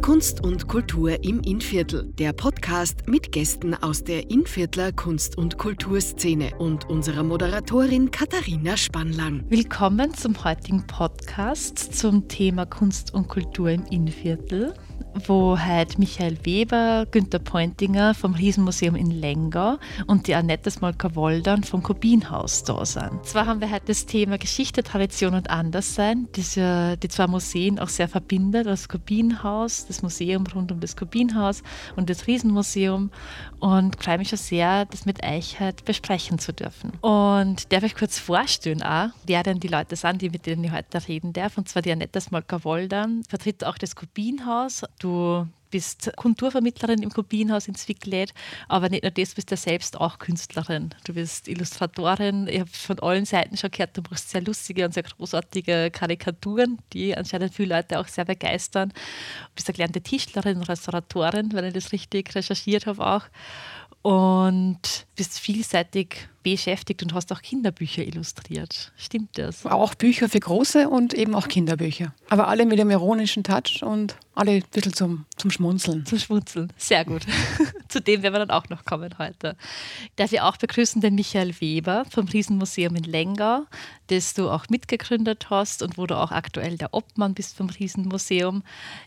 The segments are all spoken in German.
Kunst und Kultur im Innviertel, der Podcast mit Gästen aus der Innviertler Kunst- und Kulturszene und unserer Moderatorin Katharina Spannlang. Willkommen zum heutigen Podcast zum Thema Kunst und Kultur im Innviertel wo halt Michael Weber, Günter Pointinger vom Riesenmuseum in Lengau und die Annette Smolka-Woldern vom Kubinhaus da sind. Zwar haben wir heute das Thema Geschichte, Tradition und Anderssein, das ja die zwei Museen auch sehr verbindet, das Kubinhaus, das Museum rund um das Kubinhaus und das Riesenmuseum und freue mich schon sehr, das mit euch halt besprechen zu dürfen. Und darf ich kurz vorstellen auch, wer denn die Leute sind, die mit denen ich heute reden darf, und zwar die Annette Smolka-Woldern, vertritt auch das Kubinhaus Du bist Kulturvermittlerin im Kubinhaus in Zwickläd, aber nicht nur das, du bist ja selbst auch Künstlerin. Du bist Illustratorin. Ich habe von allen Seiten schon gehört, du machst sehr lustige und sehr großartige Karikaturen, die anscheinend viele Leute auch sehr begeistern. Du bist eine gelernte Tischlerin, Restauratorin, wenn ich das richtig recherchiert habe auch. Und bist vielseitig beschäftigt und hast auch Kinderbücher illustriert. Stimmt das? Auch Bücher für Große und eben auch Kinderbücher. Aber alle mit einem ironischen Touch und alle ein bisschen zum, zum Schmunzeln. Zum Schmunzeln, sehr gut. Zu dem werden wir dann auch noch kommen heute. Darf ich auch begrüßen den Michael Weber vom Riesenmuseum in Lengau, das du auch mitgegründet hast und wo du auch aktuell der Obmann bist vom Riesenmuseum.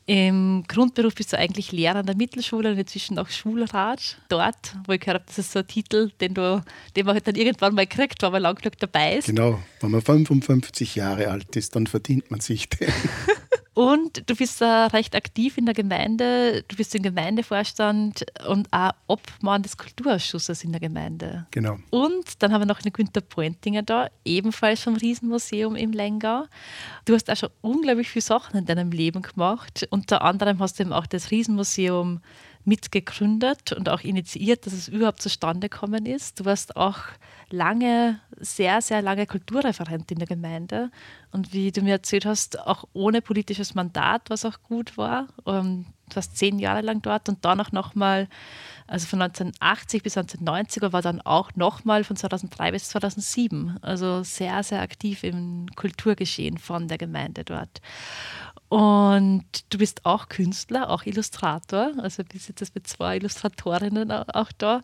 Im Grundberuf bist du eigentlich Lehrer an der Mittelschule und inzwischen auch Schulrat dort, wo ich gehört habe, das ist so ein Titel, den, du, den man halt dann irgendwann mal kriegt, wenn man lang genug dabei ist. Genau, wenn man 55 Jahre alt ist, dann verdient man sich den. Und du bist da recht aktiv in der Gemeinde, du bist im Gemeindevorstand und auch Obmann des Kulturausschusses in der Gemeinde. Genau. Und dann haben wir noch eine Günter Pointinger da, ebenfalls vom Riesenmuseum im Lengau. Du hast auch schon unglaublich viele Sachen in deinem Leben gemacht. Unter anderem hast du eben auch das Riesenmuseum mitgegründet und auch initiiert, dass es überhaupt zustande gekommen ist. Du warst auch lange, sehr, sehr lange Kulturreferent in der Gemeinde und wie du mir erzählt hast, auch ohne politisches Mandat, was auch gut war. Ähm, du warst zehn Jahre lang dort und danach nochmal, also von 1980 bis 1990 war dann auch nochmal von 2003 bis 2007. Also sehr, sehr aktiv im Kulturgeschehen von der Gemeinde dort. Und du bist auch Künstler, auch Illustrator. Also bist jetzt mit zwei Illustratorinnen auch da.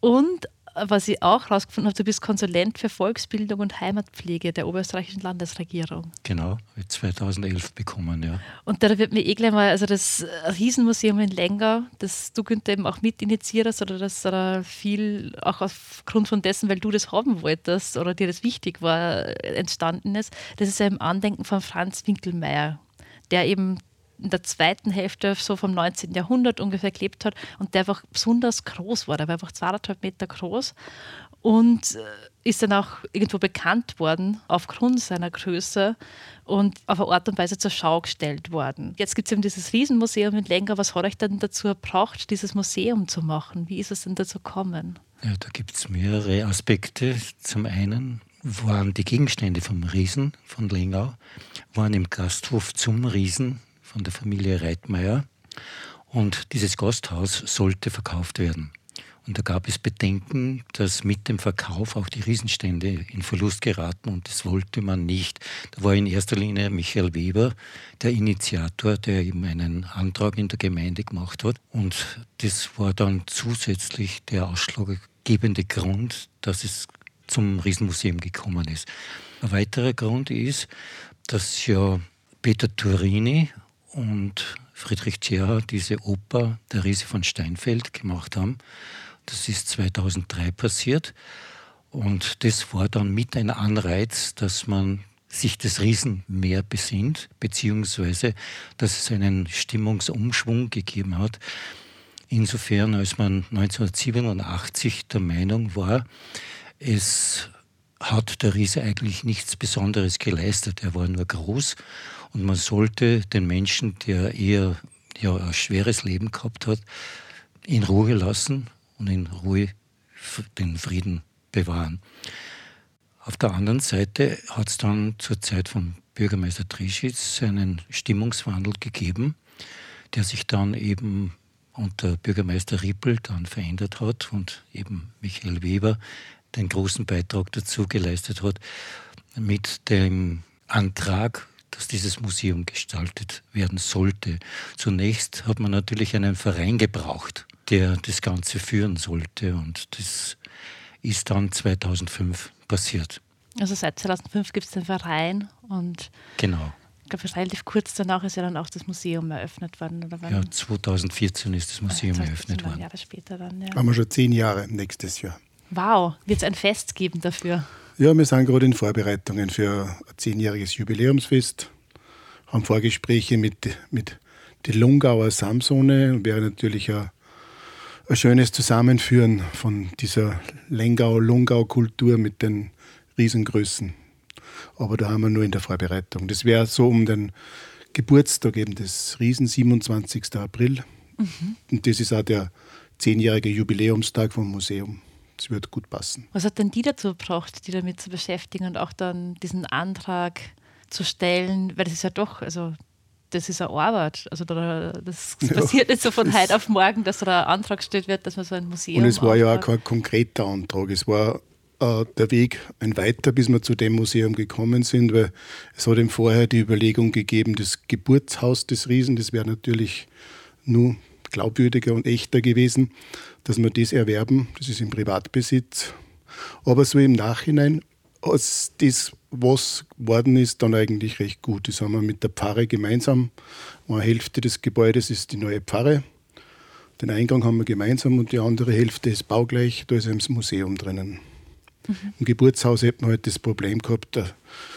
Und was ich auch herausgefunden habe, du bist Konsulent für Volksbildung und Heimatpflege der oberösterreichischen Landesregierung. Genau, 2011 bekommen, ja. Und da wird mir eh gleich mal, also das Riesenmuseum in Lengau, das du Günther eben auch mit initiiert hast oder das oder viel auch aufgrund von dessen, weil du das haben wolltest oder dir das wichtig war, entstanden ist, das ist ja im Andenken von Franz Winkelmeier der eben in der zweiten Hälfte so vom 19. Jahrhundert ungefähr gelebt hat und der einfach besonders groß war. Der war einfach zweieinhalb Meter groß und äh, ist dann auch irgendwo bekannt worden aufgrund seiner Größe und auf eine Art und Weise zur Schau gestellt worden. Jetzt gibt es eben dieses Riesenmuseum in Lenga. Was hat euch denn dazu gebracht, dieses Museum zu machen? Wie ist es denn dazu gekommen? Ja, da gibt es mehrere Aspekte. Zum einen waren die Gegenstände vom Riesen von Lengau, waren im Gasthof zum Riesen von der Familie Reitmeier und dieses Gasthaus sollte verkauft werden. Und da gab es Bedenken, dass mit dem Verkauf auch die Riesenstände in Verlust geraten und das wollte man nicht. Da war in erster Linie Michael Weber der Initiator, der eben einen Antrag in der Gemeinde gemacht hat. Und das war dann zusätzlich der ausschlaggebende Grund, dass es zum Riesenmuseum gekommen ist. Ein weiterer Grund ist, dass ja Peter Turini und Friedrich Tschera diese Oper Der Riese von Steinfeld gemacht haben. Das ist 2003 passiert. Und das war dann mit ein Anreiz, dass man sich des Riesen mehr besinnt, beziehungsweise dass es einen Stimmungsumschwung gegeben hat. Insofern, als man 1987 der Meinung war, es hat der Riese eigentlich nichts Besonderes geleistet. Er war nur groß und man sollte den Menschen, der eher ja, ein schweres Leben gehabt hat, in Ruhe lassen und in Ruhe den Frieden bewahren. Auf der anderen Seite hat es dann zur Zeit von Bürgermeister Trischitz einen Stimmungswandel gegeben, der sich dann eben unter Bürgermeister Rippel dann verändert hat und eben Michael Weber den großen Beitrag dazu geleistet hat, mit dem Antrag dass dieses Museum gestaltet werden sollte. Zunächst hat man natürlich einen Verein gebraucht, der das Ganze führen sollte und das ist dann 2005 passiert. Also seit 2005 gibt es den Verein und genau. ich glaube, relativ kurz danach ist ja dann auch das Museum eröffnet worden. Oder ja, 2014 ist das Museum 2014 eröffnet worden. Jahre später dann, ja. Haben wir schon zehn Jahre nächstes Jahr. Wow, wird es ein Fest geben dafür? Ja, wir sind gerade in Vorbereitungen für ein zehnjähriges Jubiläumsfest, haben Vorgespräche mit, mit die Lungauer Samsone. Wäre natürlich ein, ein schönes Zusammenführen von dieser Lengau-Lungau-Kultur mit den Riesengrößen. Aber da haben wir nur in der Vorbereitung. Das wäre so um den Geburtstag eben des Riesen, 27. April. Mhm. Und das ist auch der zehnjährige Jubiläumstag vom Museum. Das wird gut passen. Was hat denn die dazu gebracht, die damit zu beschäftigen und auch dann diesen Antrag zu stellen? Weil das ist ja doch, also das ist eine Arbeit. Also da, das ja, passiert nicht so von heute auf morgen, dass da ein Antrag gestellt wird, dass man so ein Museum. Und es war ja auch kein konkreter Antrag. Es war äh, der Weg ein weiter, bis wir zu dem Museum gekommen sind, weil es hat ihm vorher die Überlegung gegeben, das Geburtshaus des Riesen, das wäre natürlich nur glaubwürdiger und echter gewesen dass wir das erwerben. Das ist im Privatbesitz. Aber so im Nachhinein ist das, was geworden ist, dann eigentlich recht gut. Das haben wir mit der Pfarre gemeinsam. Eine Hälfte des Gebäudes ist die neue Pfarre. Den Eingang haben wir gemeinsam und die andere Hälfte ist baugleich. Da ist ein Museum drinnen. Mhm. Im Geburtshaus hätten wir halt das Problem gehabt,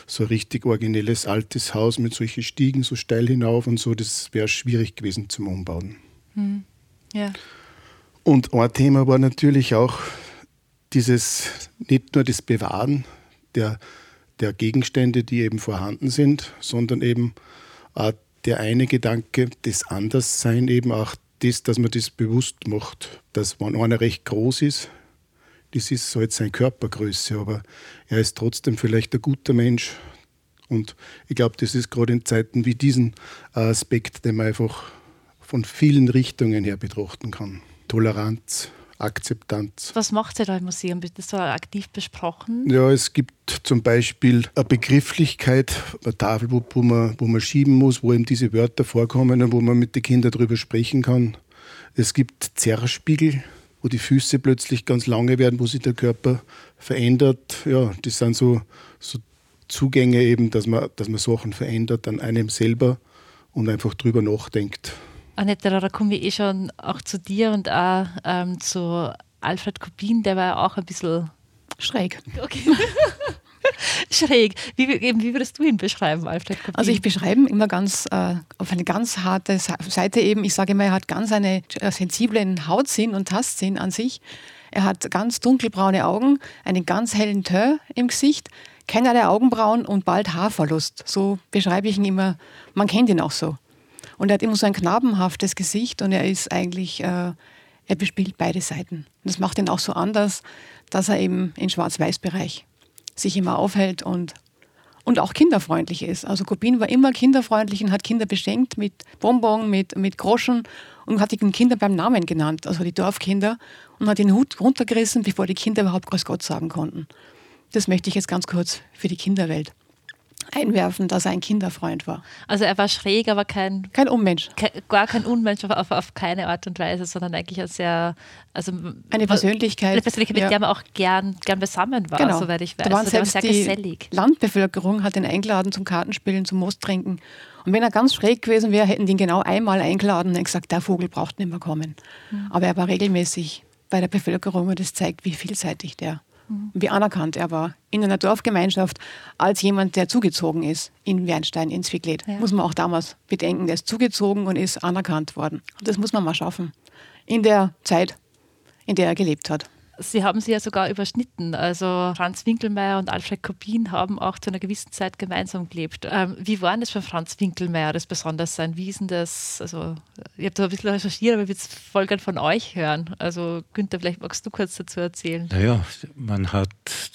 so ein richtig originelles altes Haus mit solchen Stiegen so steil hinauf und so, das wäre schwierig gewesen zum Umbauen. Mhm. Ja. Und ein Thema war natürlich auch dieses, nicht nur das Bewahren der, der Gegenstände, die eben vorhanden sind, sondern eben auch der eine Gedanke, das Anderssein, eben auch das, dass man das bewusst macht, dass wenn einer recht groß ist, das ist halt seine Körpergröße, aber er ist trotzdem vielleicht ein guter Mensch. Und ich glaube, das ist gerade in Zeiten wie diesen Aspekt, den man einfach von vielen Richtungen her betrachten kann. Toleranz, Akzeptanz. Was macht ihr da im Museum? Wird das so aktiv besprochen? Ja, es gibt zum Beispiel eine Begrifflichkeit, eine Tafel, wo, wo, man, wo man schieben muss, wo eben diese Wörter vorkommen und wo man mit den Kindern darüber sprechen kann. Es gibt Zerrspiegel, wo die Füße plötzlich ganz lange werden, wo sich der Körper verändert. Ja, das sind so, so Zugänge eben, dass man, dass man Sachen verändert an einem selber und einfach drüber nachdenkt. Annette, da komme ich eh schon auch zu dir und auch ähm, zu Alfred Kubin, der war ja auch ein bisschen schräg. Okay. schräg. Wie, wie, würdest du ihn beschreiben, Alfred Kubin? Also ich beschreibe ihn immer ganz äh, auf eine ganz harte Seite eben. Ich sage immer, er hat ganz einen äh, sensiblen Hautsinn und Tastsinn an sich. Er hat ganz dunkelbraune Augen, einen ganz hellen Teint im Gesicht, keinerlei Augenbrauen und bald Haarverlust. So beschreibe ich ihn immer. Man kennt ihn auch so. Und er hat immer so ein knabenhaftes Gesicht und er ist eigentlich, äh, er bespielt beide Seiten. Und das macht ihn auch so anders, dass er eben im Schwarz-Weiß-Bereich sich immer aufhält und, und auch kinderfreundlich ist. Also Kubin war immer kinderfreundlich und hat Kinder beschenkt mit Bonbon, mit, mit Groschen und hat die Kinder beim Namen genannt, also die Dorfkinder, und hat den Hut runtergerissen, bevor die Kinder überhaupt Grüß Gott sagen konnten. Das möchte ich jetzt ganz kurz für die Kinderwelt einwerfen, dass er ein Kinderfreund war. Also er war schräg, aber kein... Kein Unmensch. Kein, gar kein Unmensch auf, auf, keine Art und Weise, sondern eigentlich ein sehr... Also, eine Persönlichkeit. Eine Persönlichkeit, mit ja. der man auch gern, gern beisammen war, genau. soweit ich weiß. Da waren also selbst war sehr gesellig. Die Landbevölkerung hat ihn eingeladen zum Kartenspielen, zum Mosttrinken. Und wenn er ganz schräg gewesen wäre, hätten die ihn genau einmal eingeladen und gesagt, der Vogel braucht nicht mehr kommen. Mhm. Aber er war regelmäßig bei der Bevölkerung und das zeigt, wie vielseitig der. Wie anerkannt er war in einer Dorfgemeinschaft als jemand, der zugezogen ist in Wernstein, in Zwicklet. Ja. Muss man auch damals bedenken, der ist zugezogen und ist anerkannt worden. Und das muss man mal schaffen in der Zeit, in der er gelebt hat. Sie haben sie ja sogar überschnitten. Also Franz Winkelmeier und Alfred Kopin haben auch zu einer gewissen Zeit gemeinsam gelebt. Ähm, wie war das für Franz Winkelmeier, das Besondersein? Wie ist denn das? Also, ich habe da ein bisschen recherchiert, aber ich würde es voll gern von euch hören. Also Günther, vielleicht magst du kurz dazu erzählen. Naja, man hat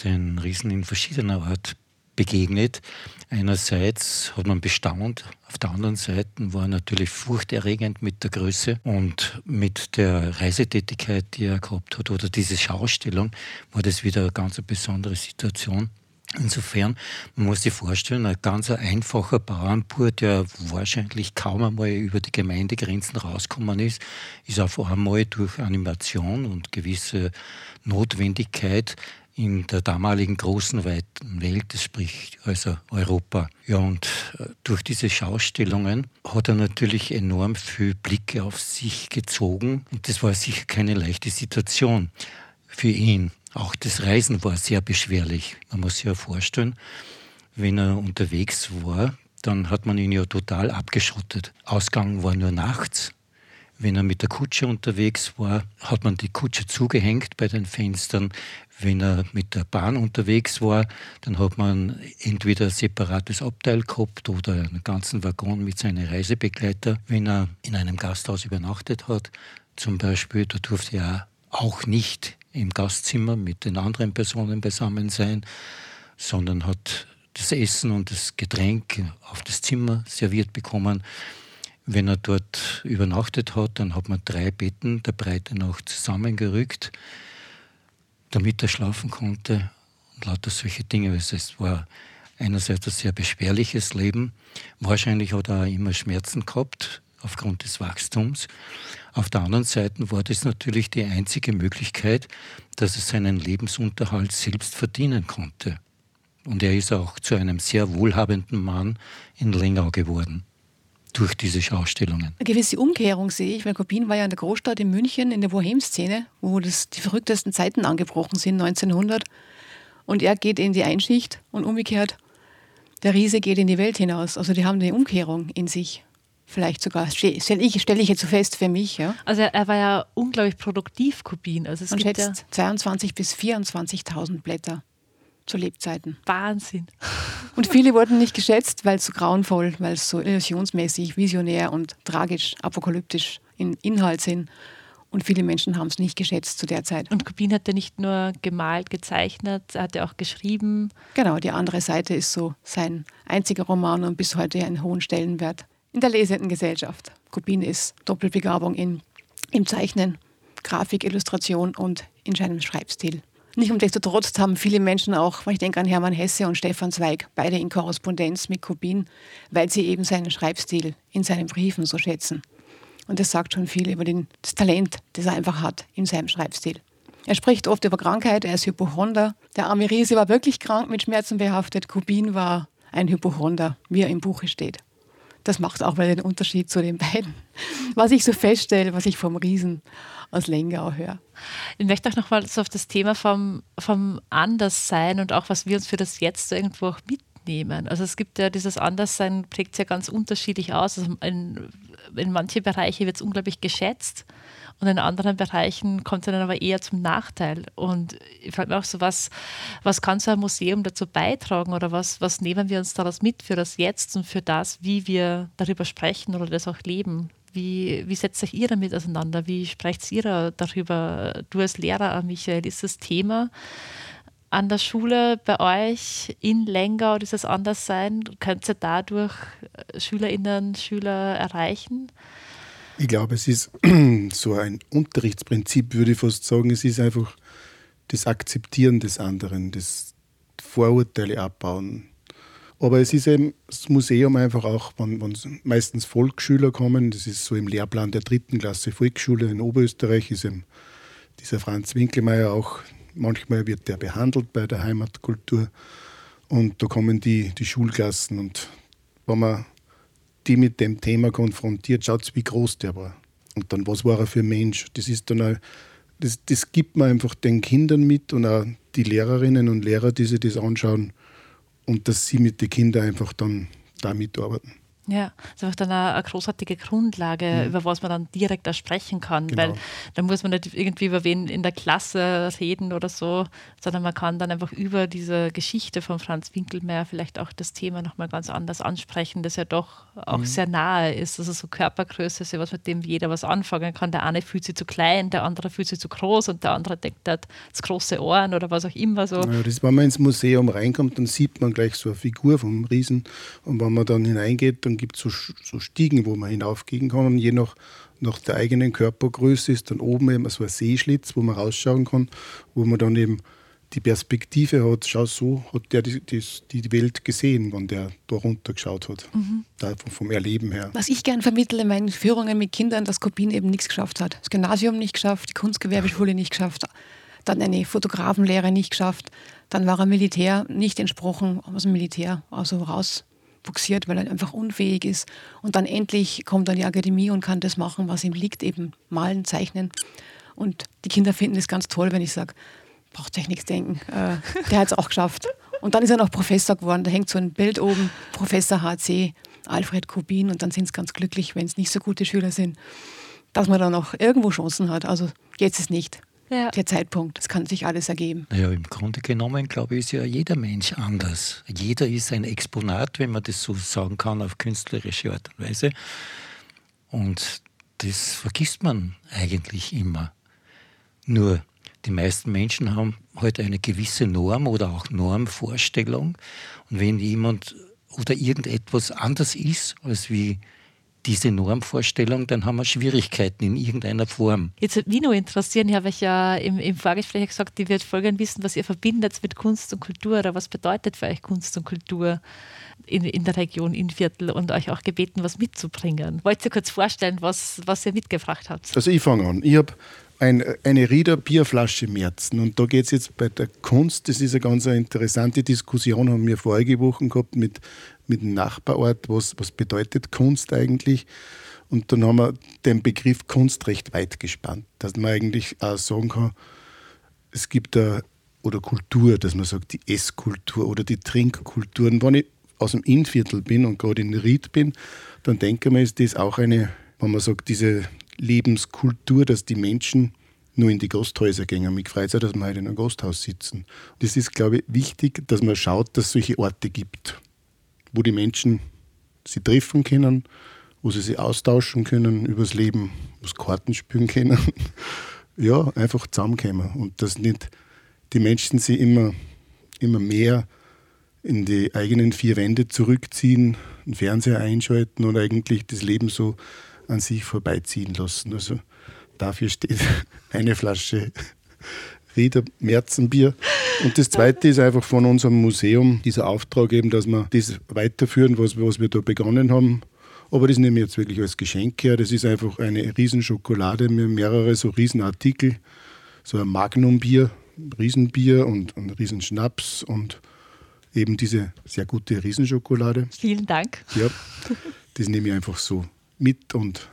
den Riesen in verschiedener Art begegnet. Einerseits hat man bestaunt, auf der anderen Seite war er natürlich furchterregend mit der Größe und mit der Reisetätigkeit, die er gehabt hat, oder diese Schaustellung, war das wieder eine ganz besondere Situation. Insofern, man muss sich vorstellen, ein ganz einfacher Bauernbauer, der wahrscheinlich kaum einmal über die Gemeindegrenzen rausgekommen ist, ist auf einmal durch Animation und gewisse Notwendigkeit in der damaligen großen, weiten Welt, das spricht also Europa. Ja, und äh, durch diese Schaustellungen hat er natürlich enorm viel Blicke auf sich gezogen und das war sicher keine leichte Situation für ihn. Auch das Reisen war sehr beschwerlich. Man muss sich ja vorstellen, wenn er unterwegs war, dann hat man ihn ja total abgeschottet. Ausgang war nur nachts. Wenn er mit der Kutsche unterwegs war, hat man die Kutsche zugehängt bei den Fenstern. Wenn er mit der Bahn unterwegs war, dann hat man entweder ein separates Abteil gehabt oder einen ganzen Waggon mit seinen Reisebegleiter. Wenn er in einem Gasthaus übernachtet hat, zum Beispiel, da durfte er auch nicht im Gastzimmer mit den anderen Personen beisammen sein, sondern hat das Essen und das Getränk auf das Zimmer serviert bekommen. Wenn er dort übernachtet hat, dann hat man drei Betten der Breite nach zusammengerückt damit er schlafen konnte und lauter solche Dinge. Also es war einerseits ein sehr beschwerliches Leben. Wahrscheinlich hat er auch immer Schmerzen gehabt aufgrund des Wachstums. Auf der anderen Seite war das natürlich die einzige Möglichkeit, dass er seinen Lebensunterhalt selbst verdienen konnte. Und er ist auch zu einem sehr wohlhabenden Mann in Lengau geworden durch diese Schaustellungen. Eine gewisse Umkehrung sehe ich, weil Kopin war ja in der Großstadt in München, in der Bohem-Szene, wo das die verrücktesten Zeiten angebrochen sind, 1900. Und er geht in die Einschicht und umgekehrt, der Riese geht in die Welt hinaus. Also die haben eine Umkehrung in sich. Vielleicht sogar, stelle ich, stell ich jetzt so fest für mich. Ja. Also er, er war ja unglaublich produktiv, Kopin. Also es Man gibt schätzt ja 22.000 bis 24.000 Blätter zu Lebzeiten. Wahnsinn. Und viele wurden nicht geschätzt, weil es so grauenvoll, weil es so illusionsmäßig, visionär und tragisch, apokalyptisch in Inhalt sind. Und viele Menschen haben es nicht geschätzt zu der Zeit. Und Kubin hat ja nicht nur gemalt, gezeichnet, er hat ja auch geschrieben. Genau, die andere Seite ist so sein einziger Roman und bis heute einen hohen Stellenwert in der lesenden Gesellschaft. Kubin ist Doppelbegabung in, im Zeichnen, Grafik, Illustration und in seinem Schreibstil. Nicht umdestotrotz haben viele Menschen auch, ich denke an Hermann Hesse und Stefan Zweig, beide in Korrespondenz mit Kubin, weil sie eben seinen Schreibstil in seinen Briefen so schätzen. Und das sagt schon viel über den, das Talent, das er einfach hat in seinem Schreibstil. Er spricht oft über Krankheit, er ist Hypochonder. Der arme Riese war wirklich krank, mit Schmerzen behaftet. Kubin war ein Hypochonder, wie er im Buche steht. Das macht auch mal den Unterschied zu den beiden. Was ich so feststelle, was ich vom Riesen aus Lengau höre. Ich möchte auch noch mal so auf das Thema vom, vom Anderssein und auch was wir uns für das Jetzt irgendwo auch mitnehmen. Also es gibt ja dieses Anderssein, prägt ja ganz unterschiedlich aus. Also in, in manche Bereiche wird es unglaublich geschätzt und in anderen Bereichen kommt es dann aber eher zum Nachteil. Und ich frage mich auch so, was, was kann so ein Museum dazu beitragen oder was, was nehmen wir uns daraus mit für das Jetzt und für das, wie wir darüber sprechen oder das auch leben? Wie, wie setzt sich ihr damit auseinander? Wie sprecht ihr darüber? Du als Lehrer, Michael, ist das Thema an der Schule bei euch in Lengau, dieses Anderssein, könnt ihr dadurch Schülerinnen, Schüler erreichen? Ich glaube, es ist so ein Unterrichtsprinzip, würde ich fast sagen. Es ist einfach das Akzeptieren des anderen, das Vorurteile abbauen, aber es ist eben das Museum einfach auch, wenn, wenn meistens Volksschüler kommen, das ist so im Lehrplan der dritten Klasse Volksschule in Oberösterreich, ist eben dieser Franz Winkelmeier auch, manchmal wird der behandelt bei der Heimatkultur. Und da kommen die, die Schulklassen und wenn man die mit dem Thema konfrontiert, schaut wie groß der war. Und dann, was war er für ein Mensch? Das ist dann auch, das, das gibt man einfach den Kindern mit und auch die Lehrerinnen und Lehrer, die sich das anschauen, und dass sie mit den Kindern einfach dann damit arbeiten. Ja, das ist einfach dann eine, eine großartige Grundlage, mhm. über was man dann direkt auch sprechen kann, genau. weil da muss man nicht irgendwie über wen in der Klasse reden oder so, sondern man kann dann einfach über diese Geschichte von Franz Winkelmeier vielleicht auch das Thema nochmal ganz anders ansprechen, das ja doch auch mhm. sehr nahe ist. Also so Körpergröße ist ja was, mit dem jeder was anfangen kann. Der eine fühlt sich zu klein, der andere fühlt sich zu groß und der andere denkt, er hat das große Ohren oder was auch immer so. Ja, das, wenn man ins Museum reinkommt, dann sieht man gleich so eine Figur vom Riesen und wenn man dann hineingeht, dann gibt es so, so Stiegen, wo man hinaufgehen kann. Und je nach, nach der eigenen Körpergröße ist dann oben eben so ein Seeschlitz, wo man rausschauen kann, wo man dann eben die Perspektive hat, schau, so hat der die, die, die Welt gesehen, wenn der da runter geschaut hat. Mhm. Da vom Erleben her. Was ich gern vermittle in meinen Führungen mit Kindern, dass Kopien eben nichts geschafft hat. Das Gymnasium nicht geschafft, die Kunstgewerbeschule nicht geschafft, dann eine Fotografenlehre nicht geschafft, dann war er Militär nicht entsprochen aus dem Militär, also raus buxiert, weil er einfach unfähig ist. Und dann endlich kommt er in die Akademie und kann das machen, was ihm liegt, eben malen, zeichnen. Und die Kinder finden es ganz toll, wenn ich sage, braucht euch nichts denken, äh, der hat es auch geschafft. Und dann ist er noch Professor geworden, da hängt so ein Bild oben, Professor HC, Alfred Kubin, und dann sind sie ganz glücklich, wenn es nicht so gute Schüler sind, dass man dann noch irgendwo Chancen hat. Also jetzt ist nicht ja. der Zeitpunkt. Es kann sich alles ergeben. Naja, im Grunde genommen, glaube ich, ist ja jeder Mensch anders. Jeder ist ein Exponat, wenn man das so sagen kann, auf künstlerische Art und Weise. Und das vergisst man eigentlich immer. Nur die meisten Menschen haben heute halt eine gewisse Norm oder auch Normvorstellung. Und wenn jemand oder irgendetwas anders ist, als wie diese Normvorstellung, dann haben wir Schwierigkeiten in irgendeiner Form. Jetzt würde mich noch interessieren, ich habe euch ja im, im Vorgespräch gesagt, ich würde voll gerne wissen, was ihr verbindet mit Kunst und Kultur oder was bedeutet für euch Kunst und Kultur in, in der Region Innviertel und euch auch gebeten, was mitzubringen. Wollt ihr kurz vorstellen, was, was ihr mitgebracht habt? Also ich fange an. Ich habe ein, eine Rieder Bierflasche Merzen. Und da geht es jetzt bei der Kunst, das ist eine ganz interessante Diskussion, haben wir vorige Wochen gehabt mit, mit dem Nachbarort, was, was bedeutet Kunst eigentlich. Und dann haben wir den Begriff Kunst recht weit gespannt, dass man eigentlich auch sagen kann, es gibt da, oder Kultur, dass man sagt, die Esskultur oder die Trinkkultur. Und wenn ich aus dem Innviertel bin und gerade in Ried bin, dann denke ich mir, ist das auch eine, wenn man sagt, diese Lebenskultur, dass die Menschen nur in die Gasthäuser gehen. Mich freut es dass wir heute in einem Gasthaus sitzen. Es ist, glaube ich, wichtig, dass man schaut, dass es solche Orte gibt, wo die Menschen sie treffen können, wo sie sich austauschen können übers Leben, wo sie Karten spielen können. ja, einfach zusammenkommen. Und dass nicht die Menschen sich immer, immer mehr in die eigenen vier Wände zurückziehen, einen Fernseher einschalten und eigentlich das Leben so an sich vorbeiziehen lassen. Also dafür steht eine Flasche Rieder Märzenbier. Und das Zweite ist einfach von unserem Museum dieser Auftrag eben, dass wir das weiterführen, was, was wir da begonnen haben. Aber das nehme ich jetzt wirklich als Geschenk her. Das ist einfach eine Riesenschokolade mit mehrere so Riesenartikel. So ein Magnumbier, Riesenbier und ein Riesenschnaps und eben diese sehr gute Riesenschokolade. Vielen Dank. Ja, das nehme ich einfach so mit und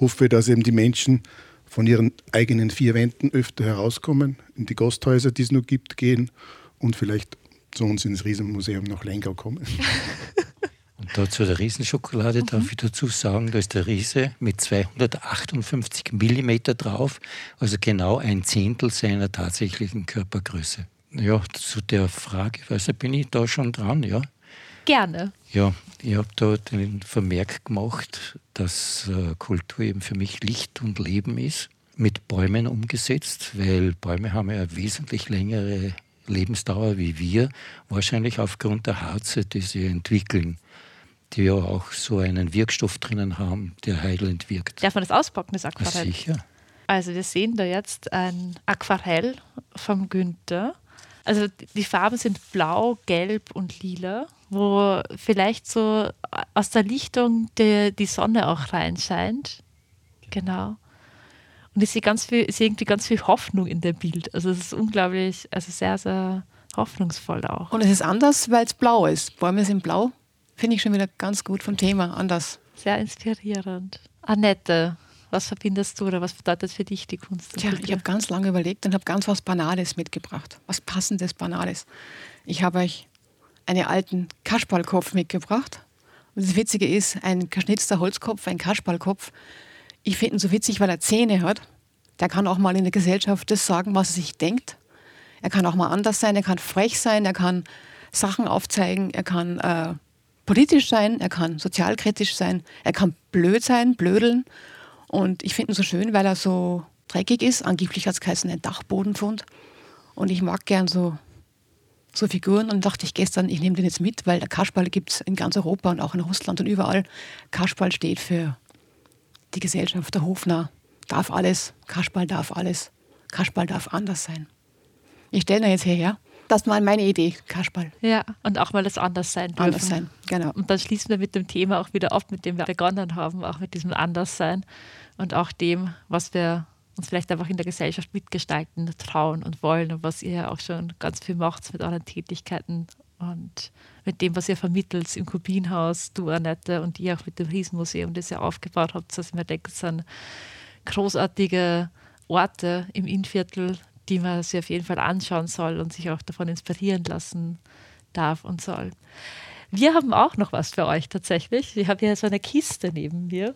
hoffe, dass eben die Menschen von ihren eigenen vier Wänden öfter herauskommen, in die Gasthäuser, die es noch gibt, gehen und vielleicht zu uns ins Riesenmuseum nach Lengau kommen. Und da zu der Riesenschokolade mhm. darf ich dazu sagen, da ist der Riese mit 258 Millimeter drauf, also genau ein Zehntel seiner tatsächlichen Körpergröße. Ja, zu der Frage, weiß ich, bin ich da schon dran, ja? Gerne. Ja, ich habe da den Vermerk gemacht, dass äh, Kultur eben für mich Licht und Leben ist, mit Bäumen umgesetzt, weil Bäume haben ja eine wesentlich längere Lebensdauer wie wir, wahrscheinlich aufgrund der Harze, die sie entwickeln, die ja auch so einen Wirkstoff drinnen haben, der heilend wirkt. Darf man das auspacken, das Aquarell? sicher. Also wir sehen da jetzt ein Aquarell vom Günther. Also die Farben sind blau, gelb und lila wo vielleicht so aus der Lichtung die, die Sonne auch reinscheint. Genau. Und ich sehe ganz viel, ich sehe irgendwie ganz viel Hoffnung in dem Bild. Also es ist unglaublich, also sehr, sehr hoffnungsvoll auch. Und es ist anders, weil es blau ist. Bäume sind blau. Finde ich schon wieder ganz gut vom Thema, anders. Sehr inspirierend. Annette, was verbindest du oder was bedeutet für dich die Kunst? Tja, ich habe ganz lange überlegt und habe ganz was Banales mitgebracht. Was Passendes, Banales. Ich habe euch einen alten Kasperlkopf mitgebracht. Und das Witzige ist, ein geschnitzter Holzkopf, ein Kasperlkopf. Ich finde ihn so witzig, weil er Zähne hat. Der kann auch mal in der Gesellschaft das sagen, was er sich denkt. Er kann auch mal anders sein, er kann frech sein, er kann Sachen aufzeigen, er kann äh, politisch sein, er kann sozialkritisch sein, er kann blöd sein, blödeln. Und ich finde ihn so schön, weil er so dreckig ist. Angeblich hat es geheißen, ein Dachbodenfund. Und ich mag gern so so Figuren und dachte ich gestern, ich nehme den jetzt mit, weil der Kasperl gibt es in ganz Europa und auch in Russland und überall. Kasperl steht für die Gesellschaft, der Hofner darf alles, Kasperl darf alles, Kasperl darf anders sein. Ich stelle ihn jetzt hierher. Das war meine Idee, Kasperl. Ja, und auch mal das Anderssein dürfen. Anders sein, genau. Und dann schließen wir mit dem Thema auch wieder ab, mit dem wir begonnen haben, auch mit diesem Anderssein und auch dem, was wir uns vielleicht einfach in der Gesellschaft mitgestalten, trauen und wollen und was ihr ja auch schon ganz viel macht mit euren Tätigkeiten und mit dem, was ihr vermittelt im Kubinhaus, du Annette und ihr auch mit dem Riesenmuseum, das ihr aufgebaut habt, dass ich mir denke, es sind großartige Orte im Innviertel, die man sich auf jeden Fall anschauen soll und sich auch davon inspirieren lassen darf und soll. Wir haben auch noch was für euch tatsächlich. Ich habe hier so eine Kiste neben mir,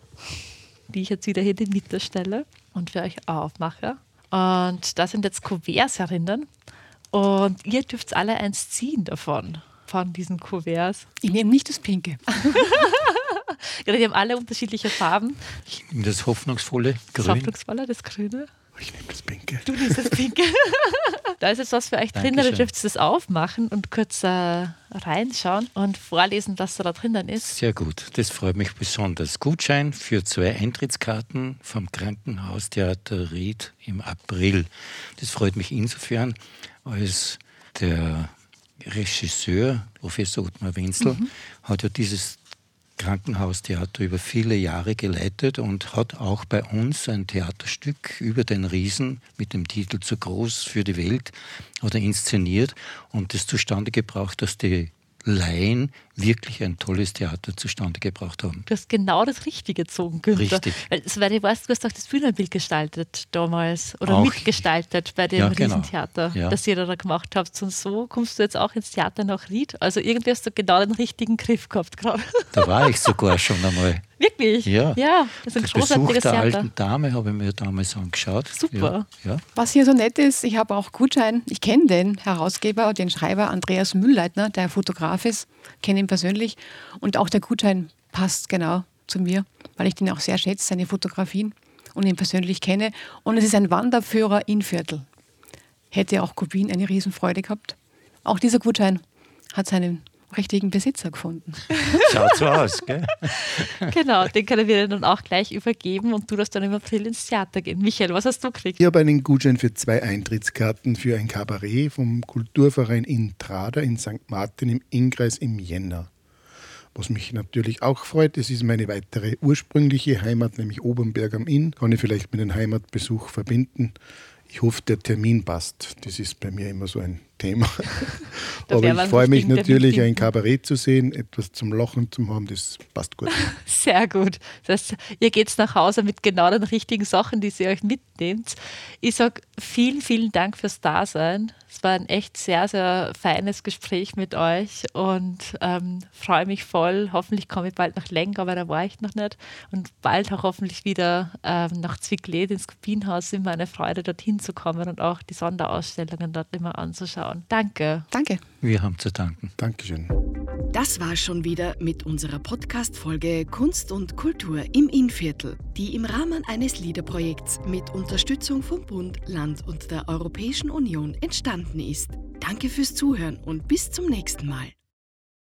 die ich jetzt wieder hier in die Mitte stelle und für euch aufmache. Und da sind jetzt Kuverts herinnen. Und ihr dürft alle eins ziehen davon, von diesen Kuverts. Ich nehme nicht das Pinke. Ja, die haben alle unterschiedliche Farben. Das hoffnungsvolle Das Grün. Hoffnungsvolle, das Grüne. Ich nehme das Pinke. Du nimmst das Pinke. da ist jetzt was für euch drinnen. Ihr Dankeschön. dürft das aufmachen und kurz äh, reinschauen und vorlesen, was da drinnen ist. Sehr gut, das freut mich besonders. Gutschein für zwei Eintrittskarten vom Krankenhaustheater Ried im April. Das freut mich insofern, als der Regisseur, Professor Ottmar Wenzel, hat ja dieses Krankenhaustheater über viele Jahre geleitet und hat auch bei uns ein Theaterstück über den Riesen mit dem Titel Zu groß für die Welt hat er inszeniert und das zustande gebracht, dass die Laien wirklich ein tolles Theater zustande gebracht haben. Du hast genau das Richtige gezogen, Günther. Richtig. Weil, soweit ich weiß, du hast auch das Bühnenbild gestaltet damals oder Auch. mitgestaltet bei dem Ja, genau. Riesentheater, Ja. das ihr da gemacht habt. Und so kommst du jetzt auch ins Theater nach Ried. Also irgendwie hast du genau den richtigen Griff gehabt gerade. Da war ich sogar schon einmal. Wirklich? Ja. Ja, das ist ein Der Besuch großartiges der Theater. alten Dame habe ich mir damals angeschaut. Super. Ja, ja. Was hier so nett ist, ich habe auch Gutschein. Ich kenne den Herausgeber, den Schreiber Andreas Müllleitner, der Fotograf ist, kenne ihn persönlich. Und auch der Gutschein passt genau zu mir, weil ich den auch sehr schätze, seine Fotografien und ihn persönlich kenne. Und es ist ein Wanderführer in Viertel. Hätte auch Kubin eine Riesenfreude gehabt. Auch dieser Gutschein hat seinen richtigen Besitzer gefunden. Schaut so aus, gell? Genau, den können wir dir dann auch gleich übergeben und du darfst dann im April ins Theater gehen. Michael, was hast du gekriegt? Ich habe einen Gutschein für zwei Eintrittskarten für ein Kabarett vom Kulturverein Intrada in St. Martin im Innkreis im Jänner. Was mich natürlich auch freut, es ist meine weitere ursprüngliche Heimat, nämlich Obernberg am Inn. Kann ich vielleicht mit einem Heimatbesuch verbinden. Ich hoffe, der Termin passt. Das ist bei mir immer so ein Thema. Aber ich freue mich natürlich, ein Kabarett zu sehen, etwas zum Lachen zu haben, das passt gut. Sehr gut. Das heißt, ihr geht nach Hause mit genau den richtigen Sachen, die ihr euch mitnehmt. Ich sage vielen, vielen Dank fürs Dasein. Es war ein echt sehr, sehr feines Gespräch mit euch und ähm, freue mich voll. Hoffentlich komme ich bald nach Lenk, aber da war ich noch nicht. Und bald auch hoffentlich wieder ähm, nach Zwicklet ins Kubinhaus. Immer eine Freude, dorthin zu kommen und auch die Sonderausstellungen dort immer anzuschauen. Danke. Danke. Wir haben zu danken. Dankeschön. Das war schon wieder mit unserer Podcast-Folge Kunst und Kultur im Innviertel, die im Rahmen eines Liederprojekts mit Unterstützung vom Bund, Land und der Europäischen Union entstanden ist. Danke fürs Zuhören und bis zum nächsten Mal.